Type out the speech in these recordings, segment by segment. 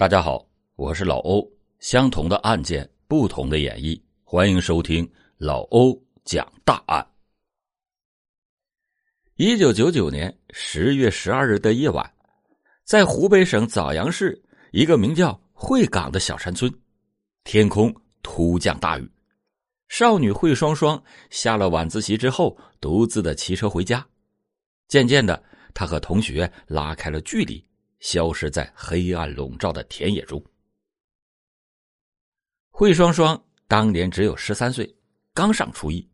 大家好，我是老欧。相同的案件，不同的演绎，欢迎收听老欧讲大案。一九九九年十月十二日的夜晚，在湖北省枣阳市一个名叫会港的小山村，天空突降大雨。少女惠双双下了晚自习之后，独自的骑车回家。渐渐的，她和同学拉开了距离。消失在黑暗笼罩的田野中。惠双双当年只有十三岁，刚上初一。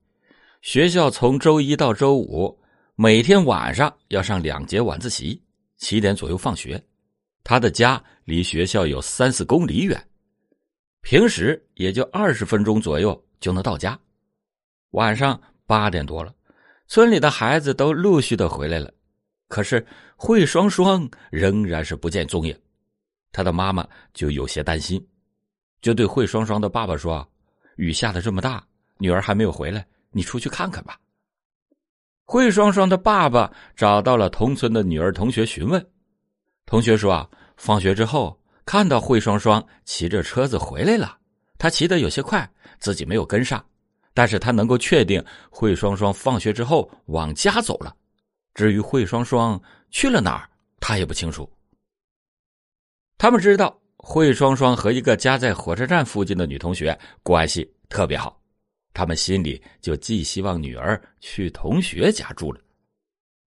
学校从周一到周五，每天晚上要上两节晚自习，七点左右放学。他的家离学校有三四公里远，平时也就二十分钟左右就能到家。晚上八点多了，村里的孩子都陆续的回来了。可是惠双双仍然是不见踪影，他的妈妈就有些担心，就对惠双双的爸爸说：“雨下的这么大，女儿还没有回来，你出去看看吧。”惠双双的爸爸找到了同村的女儿同学询问，同学说：“啊，放学之后看到惠双双骑着车子回来了，他骑得有些快，自己没有跟上，但是他能够确定惠双双放学之后往家走了。”至于惠双双去了哪儿，他也不清楚。他们知道惠双双和一个家在火车站附近的女同学关系特别好，他们心里就寄希望女儿去同学家住了。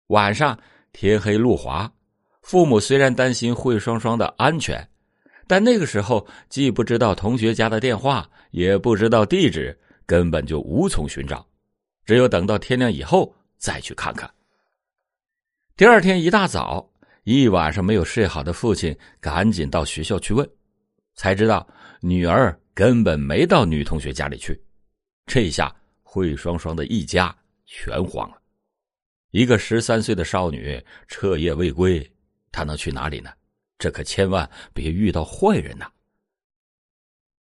晚上天黑路滑，父母虽然担心惠双双的安全，但那个时候既不知道同学家的电话，也不知道地址，根本就无从寻找，只有等到天亮以后再去看看。第二天一大早，一晚上没有睡好的父亲赶紧到学校去问，才知道女儿根本没到女同学家里去。这下惠双双的一家全慌了。一个十三岁的少女彻夜未归，她能去哪里呢？这可千万别遇到坏人呐！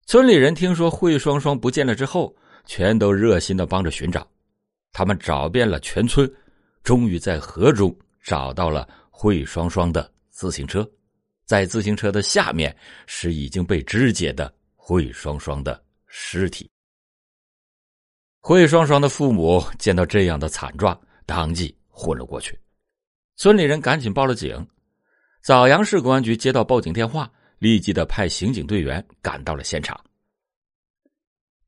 村里人听说惠双双不见了之后，全都热心的帮着寻找。他们找遍了全村，终于在河中。找到了惠双双的自行车，在自行车的下面是已经被肢解的惠双双的尸体。惠双双的父母见到这样的惨状，当即昏了过去。村里人赶紧报了警，枣阳市公安局接到报警电话，立即的派刑警队员赶到了现场。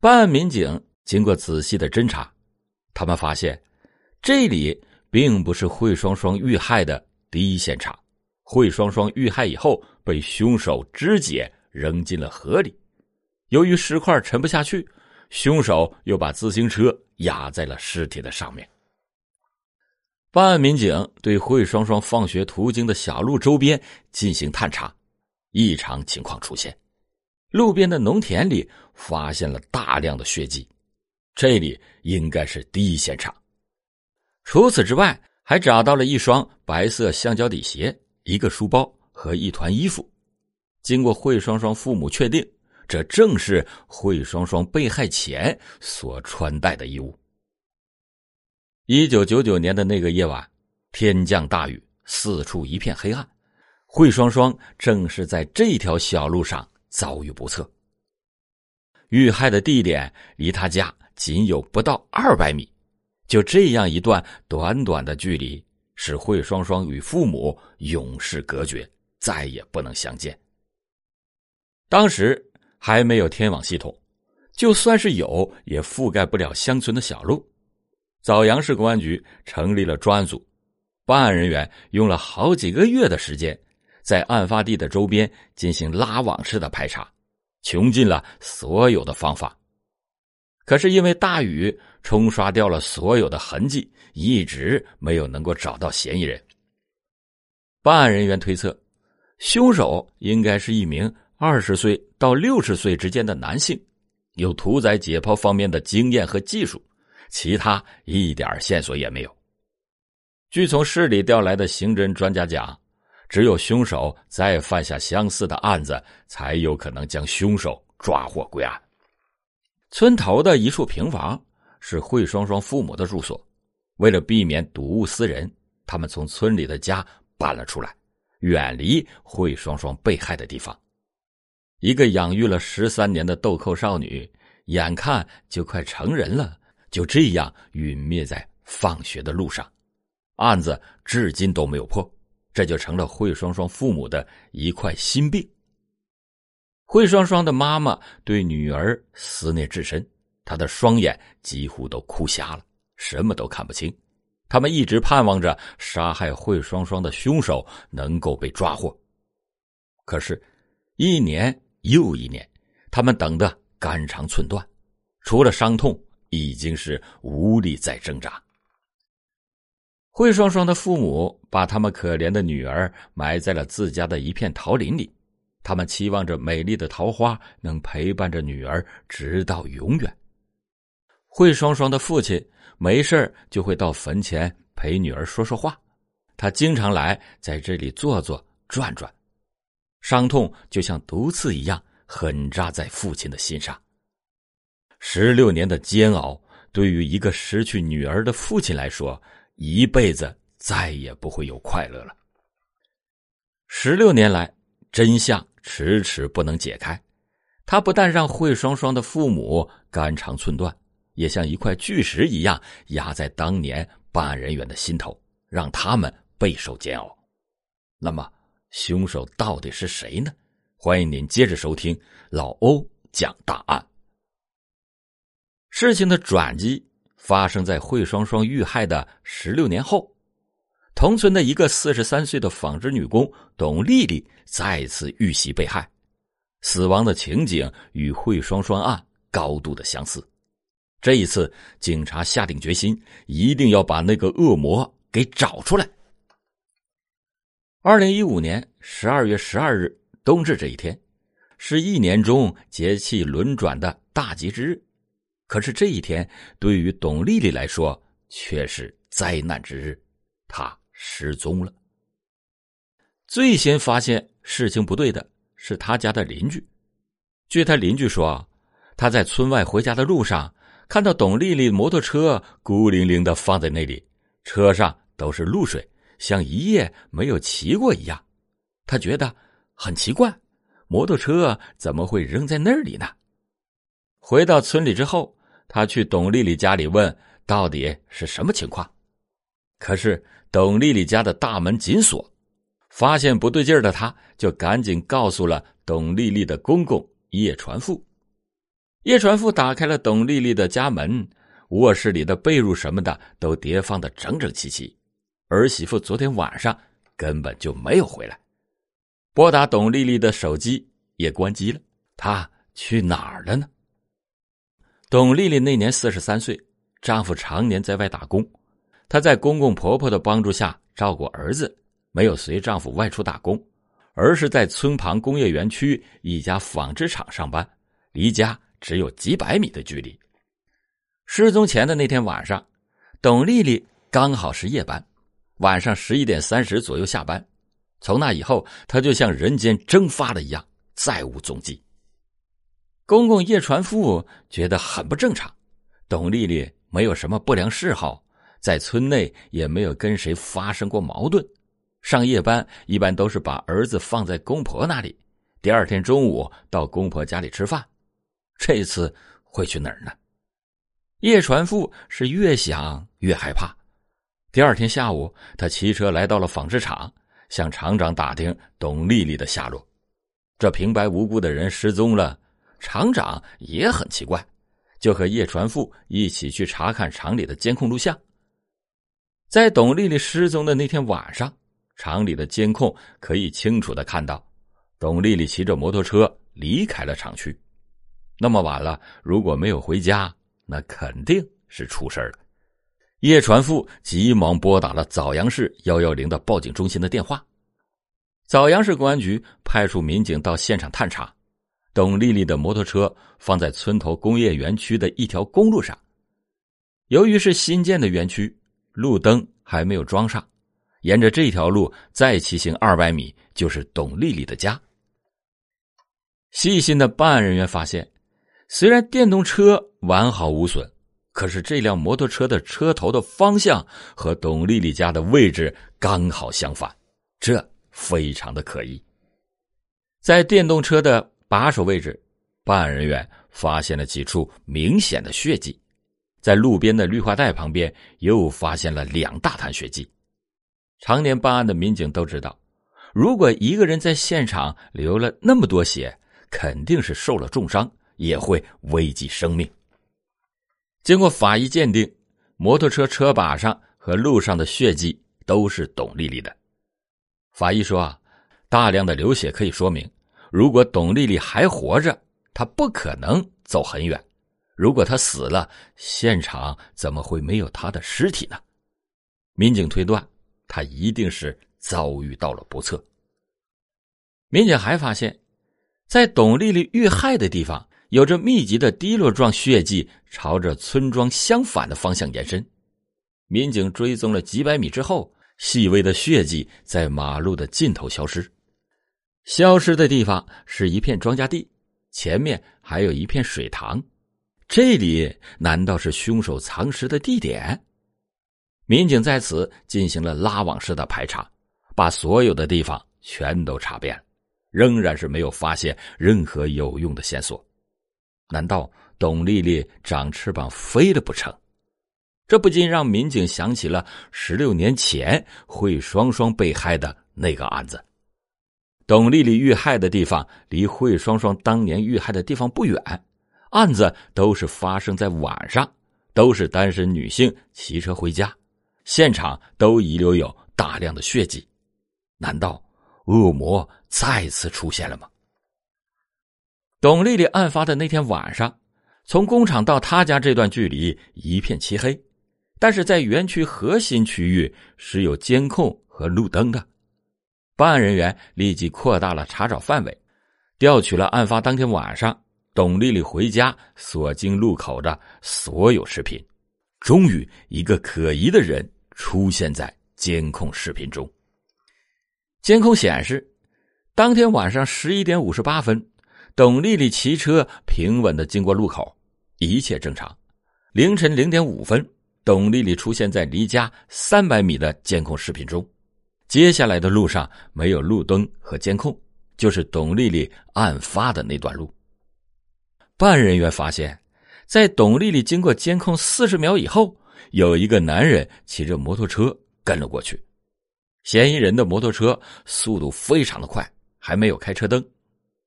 办案民警经过仔细的侦查，他们发现这里。并不是惠双双遇害的第一现场。惠双双遇害以后，被凶手肢解扔进了河里。由于石块沉不下去，凶手又把自行车压在了尸体的上面。办案民警对惠双双放学途经的小路周边进行探查，异常情况出现：路边的农田里发现了大量的血迹，这里应该是第一现场。除此之外，还找到了一双白色橡胶底鞋、一个书包和一团衣服。经过惠双双父母确定，这正是惠双双被害前所穿戴的衣物。一九九九年的那个夜晚，天降大雨，四处一片黑暗。惠双双正是在这条小路上遭遇不测。遇害的地点离他家仅有不到二百米。就这样一段短短的距离，使惠双双与父母永世隔绝，再也不能相见。当时还没有天网系统，就算是有，也覆盖不了乡村的小路。枣阳市公安局成立了专案组，办案人员用了好几个月的时间，在案发地的周边进行拉网式的排查，穷尽了所有的方法。可是因为大雨冲刷掉了所有的痕迹，一直没有能够找到嫌疑人。办案人员推测，凶手应该是一名二十岁到六十岁之间的男性，有屠宰解剖方面的经验和技术，其他一点线索也没有。据从市里调来的刑侦专家讲，只有凶手再犯下相似的案子，才有可能将凶手抓获归案。村头的一处平房是惠双双父母的住所，为了避免睹物思人，他们从村里的家搬了出来，远离惠双双被害的地方，一个养育了十三年的豆蔻少女，眼看就快成人了，就这样陨灭在放学的路上，案子至今都没有破，这就成了惠双双父母的一块心病。惠双双的妈妈对女儿思念至深，他的双眼几乎都哭瞎了，什么都看不清。他们一直盼望着杀害惠双双的凶手能够被抓获，可是，一年又一年，他们等得肝肠寸断，除了伤痛，已经是无力再挣扎。惠双双的父母把他们可怜的女儿埋在了自家的一片桃林里，他们期望着美丽的桃花能陪伴着女儿直到永远。惠双双的父亲。没事就会到坟前陪女儿说说话，他经常来在这里坐坐转转，伤痛就像毒刺一样狠扎在父亲的心上。十六年的煎熬，对于一个失去女儿的父亲来说，一辈子再也不会有快乐了。十六年来，真相迟迟不能解开，他不但让惠双双的父母肝肠寸断。也像一块巨石一样压在当年办案人员的心头，让他们备受煎熬。那么，凶手到底是谁呢？欢迎您接着收听老欧讲大案。事情的转机发生在惠双双遇害的十六年后，同村的一个四十三岁的纺织女工董丽丽再次遇袭被害，死亡的情景与惠双双案高度的相似。这一次，警察下定决心，一定要把那个恶魔给找出来。二零一五年十二月十二日，冬至这一天，是一年中节气轮转的大吉之日。可是这一天，对于董丽丽来说却是灾难之日，她失踪了。最先发现事情不对的是他家的邻居。据他邻居说，他在村外回家的路上。看到董丽丽摩托车孤零零的放在那里，车上都是露水，像一夜没有骑过一样。他觉得很奇怪，摩托车怎么会扔在那里呢？回到村里之后，他去董丽丽家里问到底是什么情况。可是董丽丽家的大门紧锁，发现不对劲的他，就赶紧告诉了董丽丽的公公叶传富。叶传富打开了董丽丽的家门，卧室里的被褥什么的都叠放的整整齐齐。儿媳妇昨天晚上根本就没有回来，拨打董丽丽的手机也关机了。她去哪儿了呢？董丽丽那年四十三岁，丈夫常年在外打工，她在公公婆婆的帮助下照顾儿子，没有随丈夫外出打工，而是在村旁工业园区一家纺织厂上班，离家。只有几百米的距离。失踪前的那天晚上，董丽丽刚好是夜班，晚上十一点三十左右下班。从那以后，她就像人间蒸发了一样，再无踪迹。公公叶传富觉得很不正常，董丽丽没有什么不良嗜好，在村内也没有跟谁发生过矛盾。上夜班一般都是把儿子放在公婆那里，第二天中午到公婆家里吃饭。这次会去哪儿呢？叶传富是越想越害怕。第二天下午，他骑车来到了纺织厂，向厂长打听董丽丽的下落。这平白无故的人失踪了，厂长也很奇怪，就和叶传富一起去查看厂里的监控录像。在董丽丽失踪的那天晚上，厂里的监控可以清楚的看到，董丽丽骑着摩托车离开了厂区。那么晚了，如果没有回家，那肯定是出事了。叶传富急忙拨打了枣阳市幺幺零的报警中心的电话。枣阳市公安局派出民警到现场探查，董丽丽的摩托车放在村头工业园区的一条公路上。由于是新建的园区，路灯还没有装上，沿着这条路再骑行二百米就是董丽丽的家。细心的办案人员发现。虽然电动车完好无损，可是这辆摩托车的车头的方向和董丽丽家的位置刚好相反，这非常的可疑。在电动车的把手位置，办案人员发现了几处明显的血迹，在路边的绿化带旁边又发现了两大滩血迹。常年办案的民警都知道，如果一个人在现场流了那么多血，肯定是受了重伤，也会危及生命。经过法医鉴定，摩托车车把上和路上的血迹都是董丽丽的。法医说啊，大量的流血可以说明，如果董丽丽还活着，她不可能走很远；如果她死了，现场怎么会没有她的尸体呢？民警推断，她一定是遭遇到了不测。民警还发现，在董丽丽遇害的地方。有着密集的滴落状血迹，朝着村庄相反的方向延伸。民警追踪了几百米之后，细微的血迹在马路的尽头消失。消失的地方是一片庄稼地，前面还有一片水塘。这里难道是凶手藏尸的地点？民警在此进行了拉网式的排查，把所有的地方全都查遍了，仍然是没有发现任何有用的线索。难道董丽丽长翅膀飞了不成？这不禁让民警想起了十六年前惠双双被害的那个案子。董丽丽遇害的地方离惠双双当年遇害的地方不远，案子都是发生在晚上，都是单身女性骑车回家，现场都遗留有大量的血迹。难道恶魔再次出现了吗？董丽丽案发的那天晚上，从工厂到她家这段距离一片漆黑，但是在园区核心区域是有监控和路灯的。办案人员立即扩大了查找范围，调取了案发当天晚上董丽丽回家所经路口的所有视频。终于，一个可疑的人出现在监控视频中。监控显示，当天晚上十一点五十八分。董丽丽骑车平稳的经过路口，一切正常。凌晨零点五分，董丽丽出现在离家三百米的监控视频中。接下来的路上没有路灯和监控，就是董丽丽案发的那段路。办案人员发现，在董丽丽经过监控四十秒以后，有一个男人骑着摩托车跟了过去。嫌疑人的摩托车速度非常的快，还没有开车灯。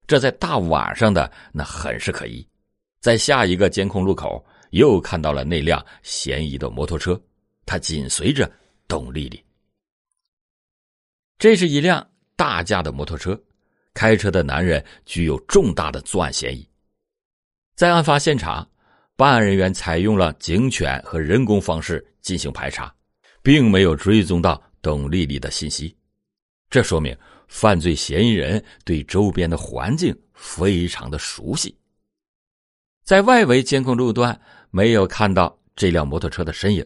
这在大晚上的那很是可疑，在下一个监控路口又看到了那辆嫌疑的摩托车，他紧随着董丽丽。这是一辆大架的摩托车，开车的男人具有重大的作案嫌疑。在案发现场，办案人员采用了警犬和人工方式进行排查，并没有追踪到董丽丽的信息，这说明。犯罪嫌疑人对周边的环境非常的熟悉，在外围监控路段没有看到这辆摩托车的身影，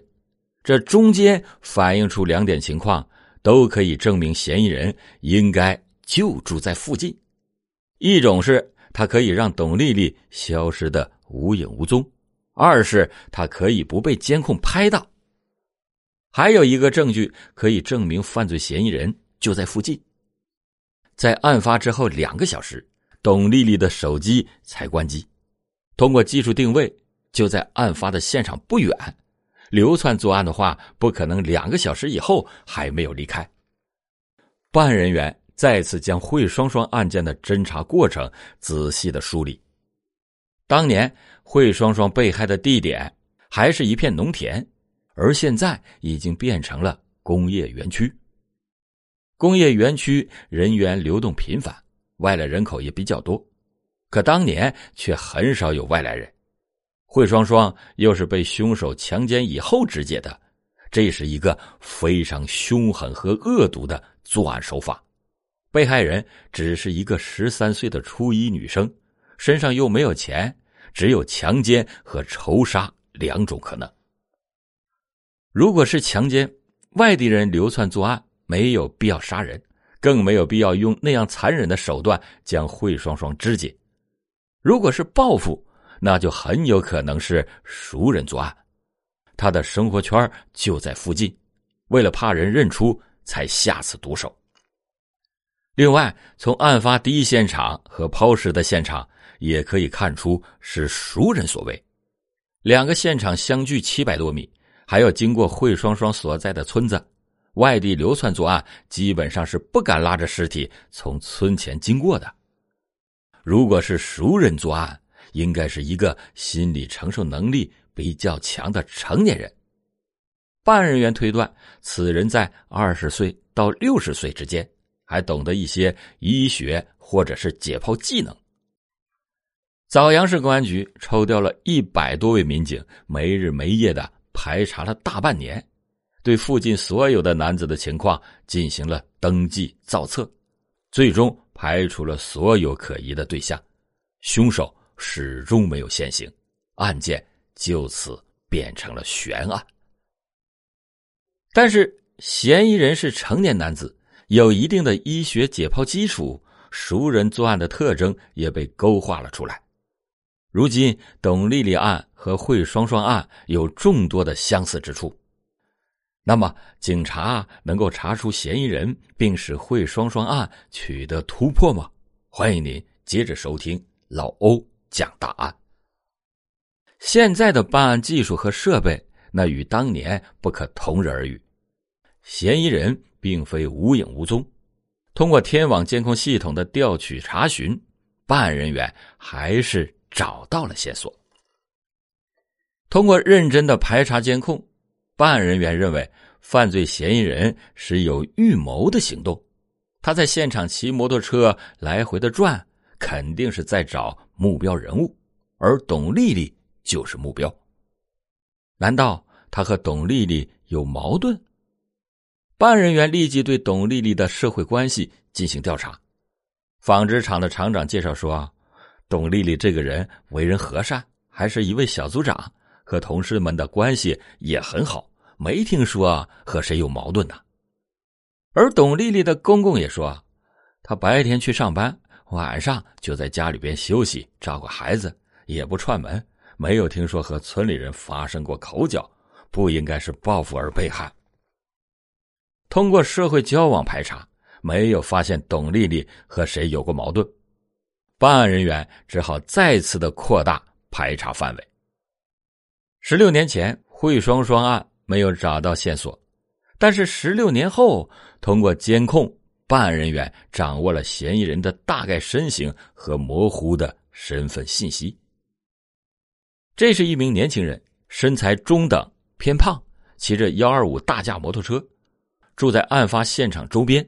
这中间反映出两点情况，都可以证明嫌疑人应该就住在附近。一种是他可以让董丽丽消失的无影无踪，二是他可以不被监控拍到。还有一个证据可以证明犯罪嫌疑人就在附近。在案发之后两个小时，董丽丽的手机才关机。通过技术定位，就在案发的现场不远。流窜作案的话，不可能两个小时以后还没有离开。办案人员再次将惠双双案件的侦查过程仔细的梳理。当年惠双双被害的地点还是一片农田，而现在已经变成了工业园区。工业园区人员流动频繁，外来人口也比较多，可当年却很少有外来人。惠双双又是被凶手强奸以后肢解的，这是一个非常凶狠和恶毒的作案手法。被害人只是一个十三岁的初一女生，身上又没有钱，只有强奸和仇杀两种可能。如果是强奸，外地人流窜作案。没有必要杀人，更没有必要用那样残忍的手段将惠双双肢解。如果是报复，那就很有可能是熟人作案，他的生活圈就在附近，为了怕人认出才下此毒手。另外，从案发第一现场和抛尸的现场也可以看出是熟人所为。两个现场相距七百多米，还要经过惠双双所在的村子，外地流窜作案基本上是不敢拉着尸体从村前经过的。如果是熟人作案，应该是一个心理承受能力比较强的成年人。办案人员推断，此人在二十岁到六十岁之间。还懂得一些医学或者是解剖技能。枣阳市公安局抽调了一百多位民警，没日没夜的排查了大半年，对附近所有的男子的情况进行了登记造册，最终排除了所有可疑的对象，凶手始终没有现形，案件就此变成了悬案。但是，嫌疑人是成年男子。有一定的医学解剖基础，熟人作案的特征也被勾画了出来。如今，董丽丽案和惠双双案有众多的相似之处。那么，警察能够查出嫌疑人，并使惠双双案取得突破吗？欢迎您接着收听老欧讲大案。现在的办案技术和设备，那与当年不可同日而语。嫌疑人。并非无影无踪，通过天网监控系统的调取查询，办案人员还是找到了线索。通过认真的排查监控，办案人员认为犯罪嫌疑人是有预谋的行动。他在现场骑摩托车来回的转，肯定是在找目标人物，而董丽丽就是目标。难道他和董丽丽有矛盾？办案人员立即对董丽丽的社会关系进行调查。纺织厂的厂长介绍说，董丽丽这个人为人和善，还是一位小组长，和同事们的关系也很好，没听说和谁有矛盾呢。而董丽丽的公公也说，他白天去上班，晚上就在家里边休息，照顾孩子，也不串门，没有听说和村里人发生过口角，不应该是报复而被害。通过社会交往排查，没有发现董丽丽和谁有过矛盾，办案人员只好再次的扩大排查范围。十六年前惠双双案没有找到线索，但是十六年后，通过监控，办案人员掌握了嫌疑人的大概身形和模糊的身份信息。这是一名年轻人，身材中等，偏胖，骑着幺二五大架摩托车。住在案发现场周边，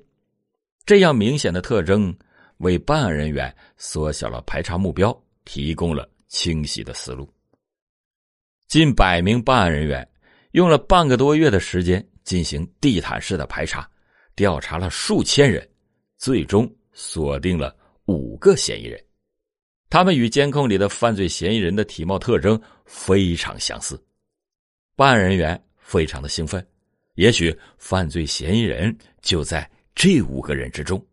这样明显的特征为办案人员缩小了排查目标，提供了清晰的思路。近百名办案人员用了半个多月的时间进行地毯式的排查，调查了数千人，最终锁定了五个嫌疑人。他们与监控里的犯罪嫌疑人的体貌特征非常相似，办案人员非常的兴奋。也许犯罪嫌疑人就在这五个人之中，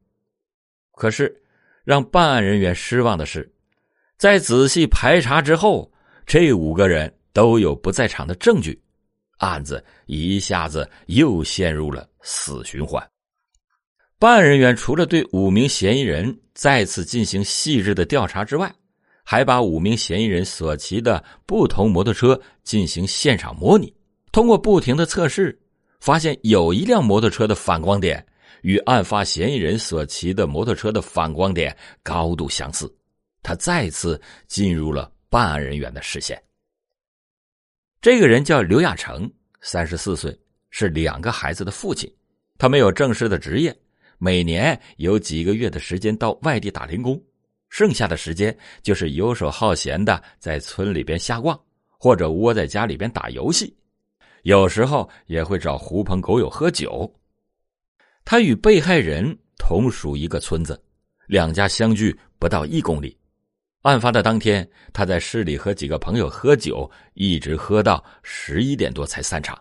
可是让办案人员失望的是，在仔细排查之后，这五个人都有不在场的证据，案子一下子又陷入了死循环。办案人员除了对五名嫌疑人再次进行细致的调查之外，还把五名嫌疑人所骑的不同摩托车进行现场模拟，通过不停的测试。发现有一辆摩托车的反光点与案发嫌疑人所骑的摩托车的反光点高度相似，他再次进入了办案人员的视线。这个人叫刘亚成，三十四岁，是两个孩子的父亲。他没有正式的职业，每年有几个月的时间到外地打零工，剩下的时间就是游手好闲的在村里边瞎逛，或者窝在家里边打游戏。有时候也会找狐朋狗友喝酒。他与被害人同属一个村子，两家相距不到一公里。案发的当天，他在市里和几个朋友喝酒，一直喝到十一点多才散场。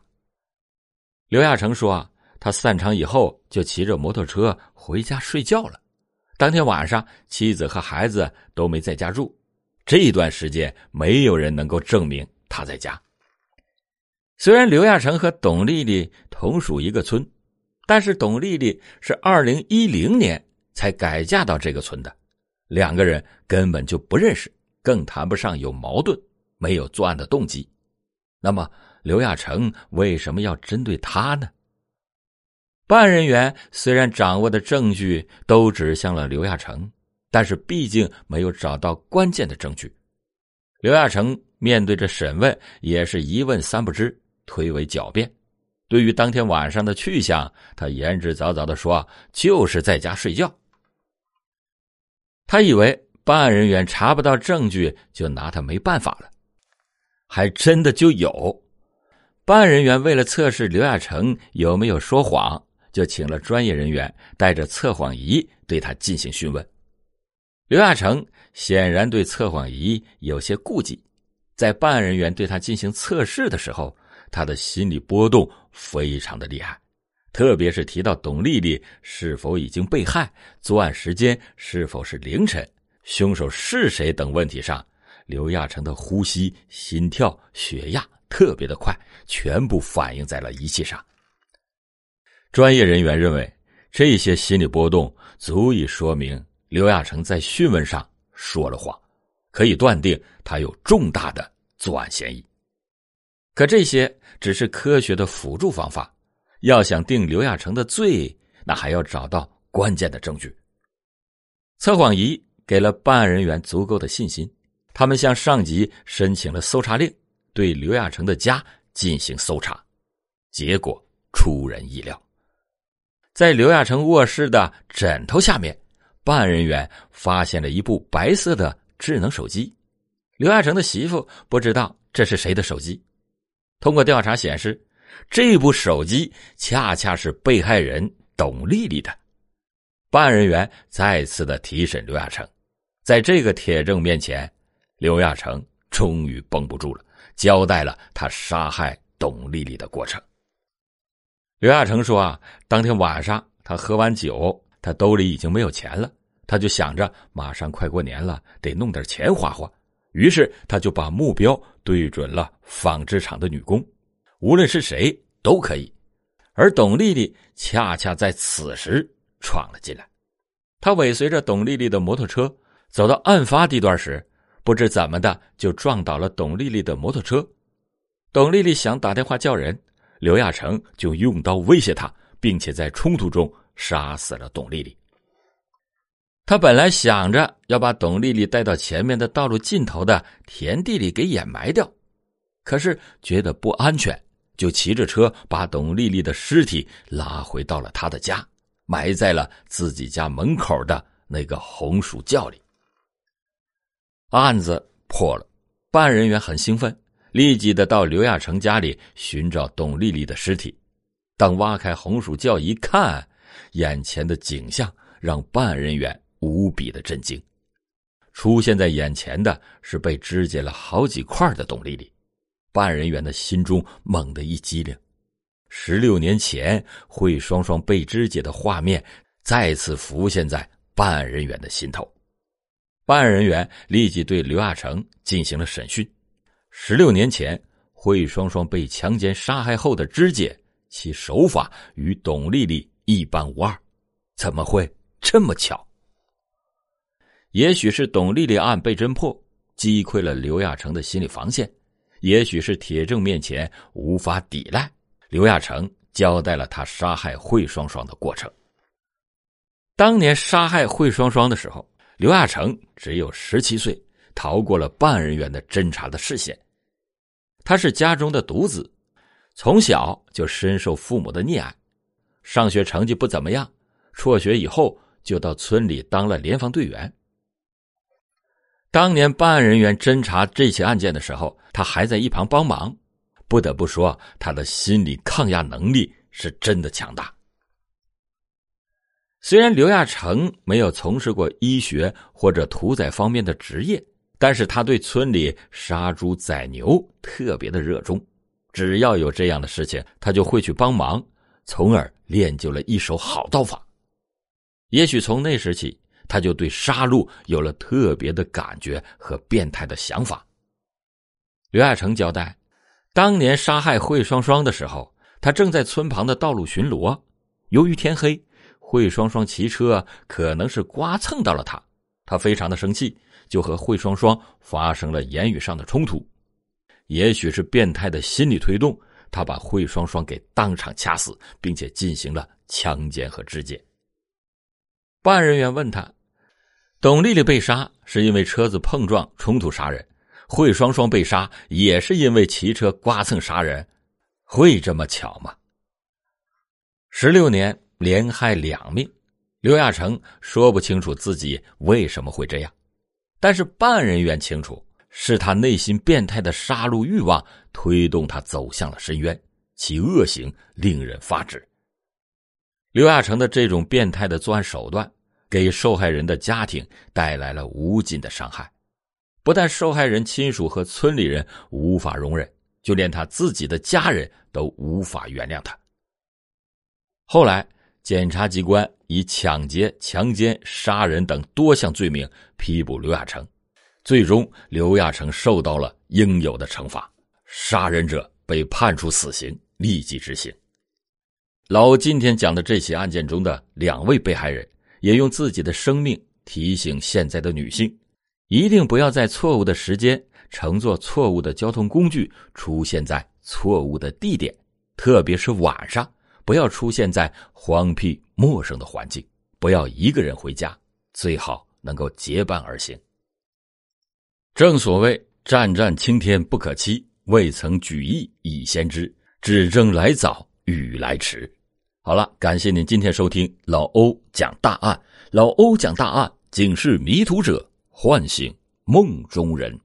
刘亚成说：“他散场以后就骑着摩托车回家睡觉了。当天晚上，妻子和孩子都没在家住。这一段时间，没有人能够证明他在家。”虽然刘亚成和董丽丽同属一个村，但是董丽丽是二零一零年才改嫁到这个村的，两个人根本就不认识，更谈不上有矛盾，没有作案的动机。那么刘亚成为什么要针对他呢？办案人员虽然掌握的证据都指向了刘亚成，但是毕竟没有找到关键的证据。刘亚成面对着审问，也是一问三不知，推诿狡辩。对于当天晚上的去向，他言之凿凿的说：“就是在家睡觉。”他以为办案人员查不到证据，就拿他没办法了，还真的就有。办案人员为了测试刘亚成有没有说谎。就请了专业人员带着测谎仪对他进行询问。刘亚成显然对测谎仪有些顾忌，在办案人员对他进行测试的时候，他的心理波动非常的厉害，特别是提到董丽丽是否已经被害、作案时间是否是凌晨、凶手是谁等问题上，刘亚成的呼吸、心跳、血压特别的快，全部反映在了仪器上。专业人员认为，这些心理波动足以说明刘亚成在讯问上说了谎，可以断定他有重大的作案嫌疑。可这些只是科学的辅助方法，要想定刘亚成的罪，那还要找到关键的证据。测谎仪给了办案人员足够的信心，他们向上级申请了搜查令，对刘亚成的家进行搜查，结果出人意料。在刘亚成卧室的枕头下面，办案人员发现了一部白色的智能手机。刘亚成的媳妇不知道这是谁的手机。通过调查显示，这部手机恰恰是被害人董丽丽的。办案人员再次的提审刘亚成，在这个铁证面前，刘亚成终于绷不住了，交代了他杀害董丽丽的过程。刘亚成说：“啊，当天晚上他喝完酒，他兜里已经没有钱了，他就想着马上快过年了，得弄点钱花花。于是他就把目标对准了纺织厂的女工，无论是谁都可以。而董丽丽恰恰在此时闯了进来，他尾随着董丽丽的摩托车走到案发地段时，不知怎么的就撞倒了董丽丽的摩托车。董丽丽想打电话叫人。”刘亚成就用刀威胁她，并且在冲突中杀死了董丽丽。他本来想着要把董丽丽带到前面的道路尽头的田地里给掩埋掉，可是觉得不安全，就骑着车把董丽丽的尸体拉回到了他的家，埋在了自己家门口的那个红薯窖里。案子破了，办案人员很兴奋。立即的到刘亚成家里寻找董丽丽的尸体，当挖开红薯窖一看，眼前的景象让办案人员无比的震惊。出现在眼前的是被肢解了好几块的董丽丽，办案人员的心中猛地一激灵。十六年前惠双双被肢解的画面再次浮现在办案人员的心头，办案人员立即对刘亚成进行了审讯。十六年前，惠双双被强奸杀害后的肢解，其手法与董丽丽一般无二，怎么会这么巧？也许是董丽丽案被侦破，击溃了刘亚成的心理防线；也许是铁证面前无法抵赖，刘亚成交代了他杀害惠双双的过程。当年杀害惠双双的时候，刘亚成只有十七岁，逃过了办案人员的侦查的视线。他是家中的独子，从小就深受父母的溺爱，上学成绩不怎么样，辍学以后就到村里当了联防队员。当年办案人员侦查这起案件的时候，他还在一旁帮忙。不得不说，他的心理抗压能力是真的强大。虽然刘亚成没有从事过医学或者屠宰方面的职业。但是他对村里杀猪宰牛特别的热衷，只要有这样的事情，他就会去帮忙，从而练就了一手好刀法。也许从那时起，他就对杀戮有了特别的感觉和变态的想法。刘亚成交代，当年杀害惠双双的时候，他正在村旁的道路巡逻，由于天黑，惠双双骑车可能是刮蹭到了他，他非常的生气，就和惠双双发生了言语上的冲突。也许是变态的心理推动，他把惠双双给当场掐死，并且进行了强奸和肢解。办案人员问他：“董丽丽被杀是因为车子碰撞冲突杀人，惠双双被杀也是因为骑车刮蹭杀人，会这么巧吗？”十六年连害两命，刘亚成说不清楚自己为什么会这样，但是办案人员清楚。是他内心变态的杀戮欲望推动他走向了深渊，其恶行令人发指。刘亚成的这种变态的作案手段，给受害人的家庭带来了无尽的伤害，不但受害人亲属和村里人无法容忍，就连他自己的家人都无法原谅他。后来，检察机关以抢劫、强奸、杀人等多项罪名批捕刘亚成。最终，刘亚成受到了应有的惩罚，杀人者被判处死刑，立即执行。老欧今天讲的这起案件中的两位被害人，也用自己的生命提醒现在的女性：一定不要在错误的时间乘坐错误的交通工具，出现在错误的地点，特别是晚上，不要出现在荒僻陌生的环境，不要一个人回家，最好能够结伴而行。正所谓“战战青天不可欺，未曾举义已先知，只争来早与来迟。”好了，感谢您今天收听老欧讲大案。老欧讲大案，警示迷途者，唤醒梦中人。